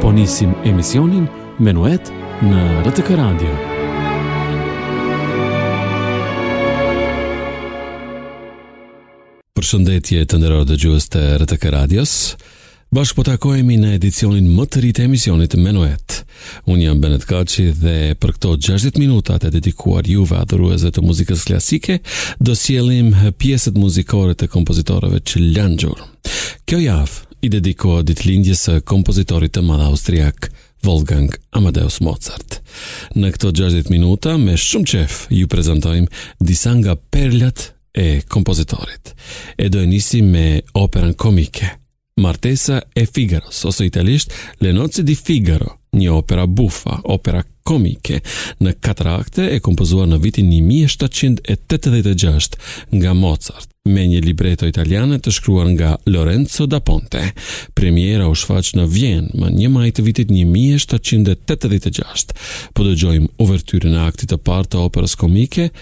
Po nisim emisionin Menuet në RTK Radio. Përshëndetje të nderuar dëgjues të RTK Radios. Bashkë po takohemi në edicionin më të ri të emisionit Menuet. Unë jam Benet Kaçi dhe për këto 60 minuta të dedikuara juve adhuruesve të muzikës klasike, do sjellim pjesët muzikore të kompozitorëve që lanë gjurmë. Kjo javë i dedikohet ditëlindjes së kompozitorit të madh austriak Wolfgang Amadeus Mozart. Në këto 60 minuta me shumë qejf ju prezantojmë disa nga perlat e kompozitorit. E do e nisim me operën komike Martesa e Figaros, ose italisht Le nozze di Figaro, një opera bufa, opera komike, në katër akte e kompozuar në vitin 1786 nga Mozart, me një libreto italiane të shkruar nga Lorenzo da Ponte. Premiera u shfaq në Vjenë më 1 maj të vitit 1786. Po dëgjojmë uvertyrën e aktit të parë të operës komike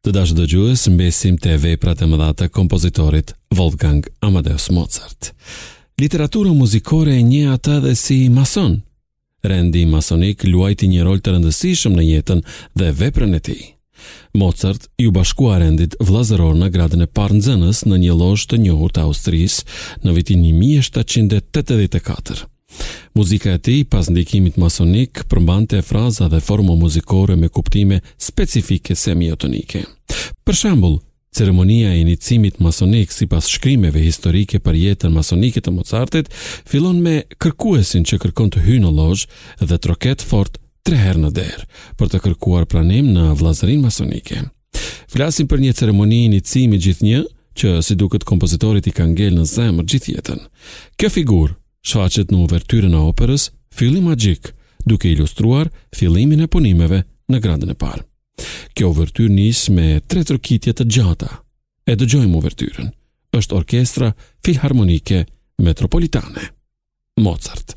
Të dashur dëgjues, mbesim te veprat e mëdha të kompozitorit Wolfgang Amadeus Mozart. Literatura muzikore e njeh atë dhe si mason. Rendi masonik luajti një rol të rëndësishëm në jetën dhe veprën e tij. Mozart iu bashkua rendit vëllazëror në gradën e parë nxënës në një lozhë të njohur të Austrisë në vitin 1784. Muzika e tij, pas ndikimit masonik, përmbante fraza dhe forma muzikore me kuptime specifike semiotonike. Për shembull, ceremonia e inicimit masonik sipas shkrimeve historike për jetën masonike të Mozartit fillon me kërkuesin që kërkon të hyjë në lozhë dhe troket fort tre herë në derë për të kërkuar pranim në vëllazërinë masonike. Flasim për një ceremoni inicimi gjithnjë, që si duket kompozitorit i ka ngel në zemër gjithë jetën. Kjo figurë shfaqet në uvertyrën e operës Fyelli Magjik, duke ilustruar fillimin e punimeve në gradën e parë. Kjo uvertyrë nis me tre trokitje të gjata. E dëgjojmë uvertyrën. Është orkestra filharmonike metropolitane. Mozart.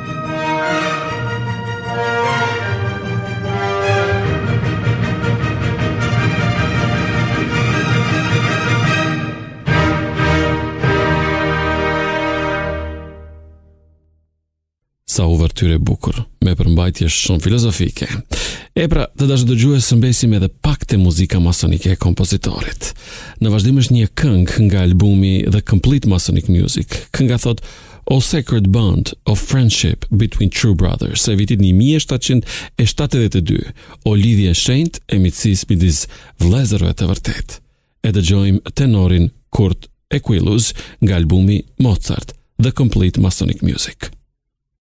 sa uvertyrë e bukur, me përmbajtje shumë filozofike. E pra, të dashur dëgjues, mbesim edhe pak te muzika masonike e kompozitorit. Në vazhdim është një këngë nga albumi The Complete Masonic Music. Kënga thotë, O Sacred Bond of Friendship Between True Brothers e vitit një mijë e shtatëqind e shtatëdhjetë e dy, O Lidhje e Shenjtë e Miqësisë midis Vëllezërve të Vërtetë. E dëgjojmë tenorin Kurt Equiluz nga albumi Mozart, The Complete Masonic Music.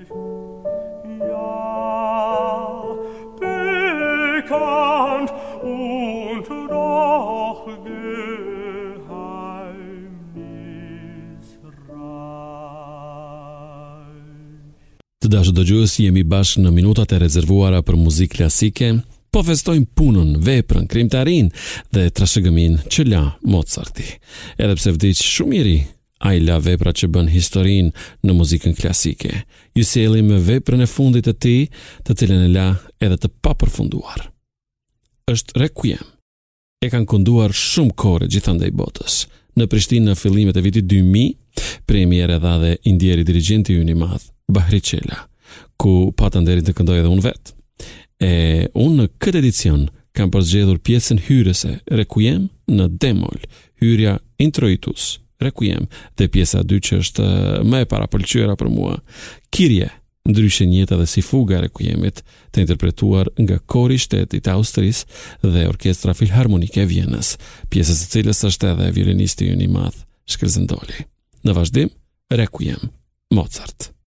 Të dashur dëgjues, jemi bashkë në minutat e rezervuara për muzikë klasike, po festojmë punën, veprën, krijimtarinë dhe trashëgiminë që la Mozarti. Edhe pse vdiq shumë i ri, Ai la vepra që bënë historinë në muzikën klasike. Ju sjellim veprën e fundit të tij, të cilën e la edhe të papërfunduar. Është Requiem. E kanë kënduar shumë kore gjithandej botës. Në Prishtinë në fillimet e vitit 2000, premierë e dha dhe i ndjeri dirigjenti ynë i madh, Bahri Çela, ku pata nderin të këndoj edhe unë vetë. E unë në këtë edicion kam përzgjedhur pjesën hyrëse Requiem në D-mol, hyrja Introitus, Requiem dhe pjesa dy që është më e parapëlqyera për mua, Kyrie, ndryshe njihet dhe si fuga e Requiemit, të interpretuar nga kori shtetit të Austrisë dhe Orkestra Filharmonike e Vjenës, pjesë e së cilës është edhe violinisti ynë i madh, Shkëlzen Doli. Në vazhdim, Requiem, Mozart.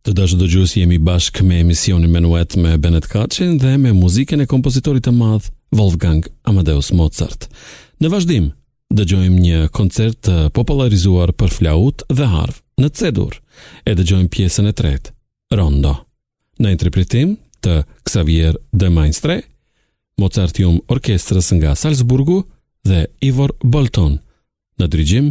Të dashur dëgjues, jemi bashkë me emisionin Menuet me Benet Kaçin dhe me muzikën e kompozitorit të madh Wolfgang Amadeus Mozart. Në vazhdim, dëgjojmë një koncert të popularizuar për flaut dhe harfë në C-dur. E dëgjojmë pjesën e tretë, Rondo. Në interpretim të Xavier de Maistre, Mozarteum Orkestrës nga Salzburgu dhe Ivor Bolton në dirigjim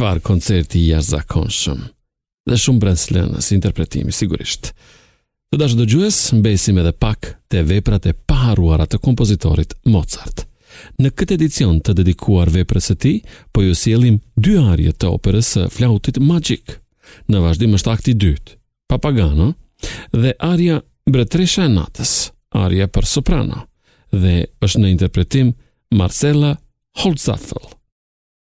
Çfarë koncerti i jashtëzakonshëm dhe shumë mbresëlënës interpretimi sigurisht. Të dashur dëgjues, mbesim edhe pak te veprat e paharruara të kompozitorit Mozart. Në këtë edicion të dedikuar veprës së tij, po ju sjellim dy arie të operës së flautit magjik. Në vazhdim është akti i dytë, Papageno dhe aria Mbretëresha e natës, aria për soprano dhe është në interpretim Marcella Holzapfel.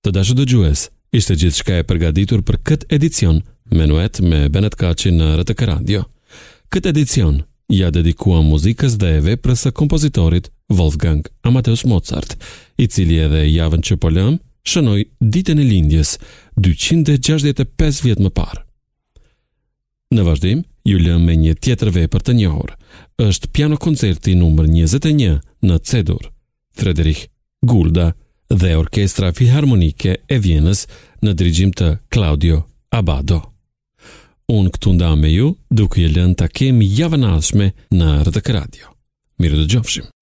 Të dashur dëgjues, ishte gjithçka e përgatitur për këtë edicion Menuet me Benet Kaçi në RTK Radio. Këtë edicion ia dedikuam muzikës dhe veprës së kompozitorit Wolfgang Amadeus Mozart, i cili edhe javën që po lëmë shënoi ditën e lindjes 265 vjet më parë. Në vazhdim, ju lëmë me një tjetër vepër të njohur. Është piano koncerti numër 21 në C-dur. Frederik Gulda dhe Orkestra Filharmonike e Vjenës në dirigjim të Claudio Abado. Unë këtu ndahem me ju, duke e lënë takimin javën e ardhshme në Ardhëk Radio. Mirë u dëgjofshim!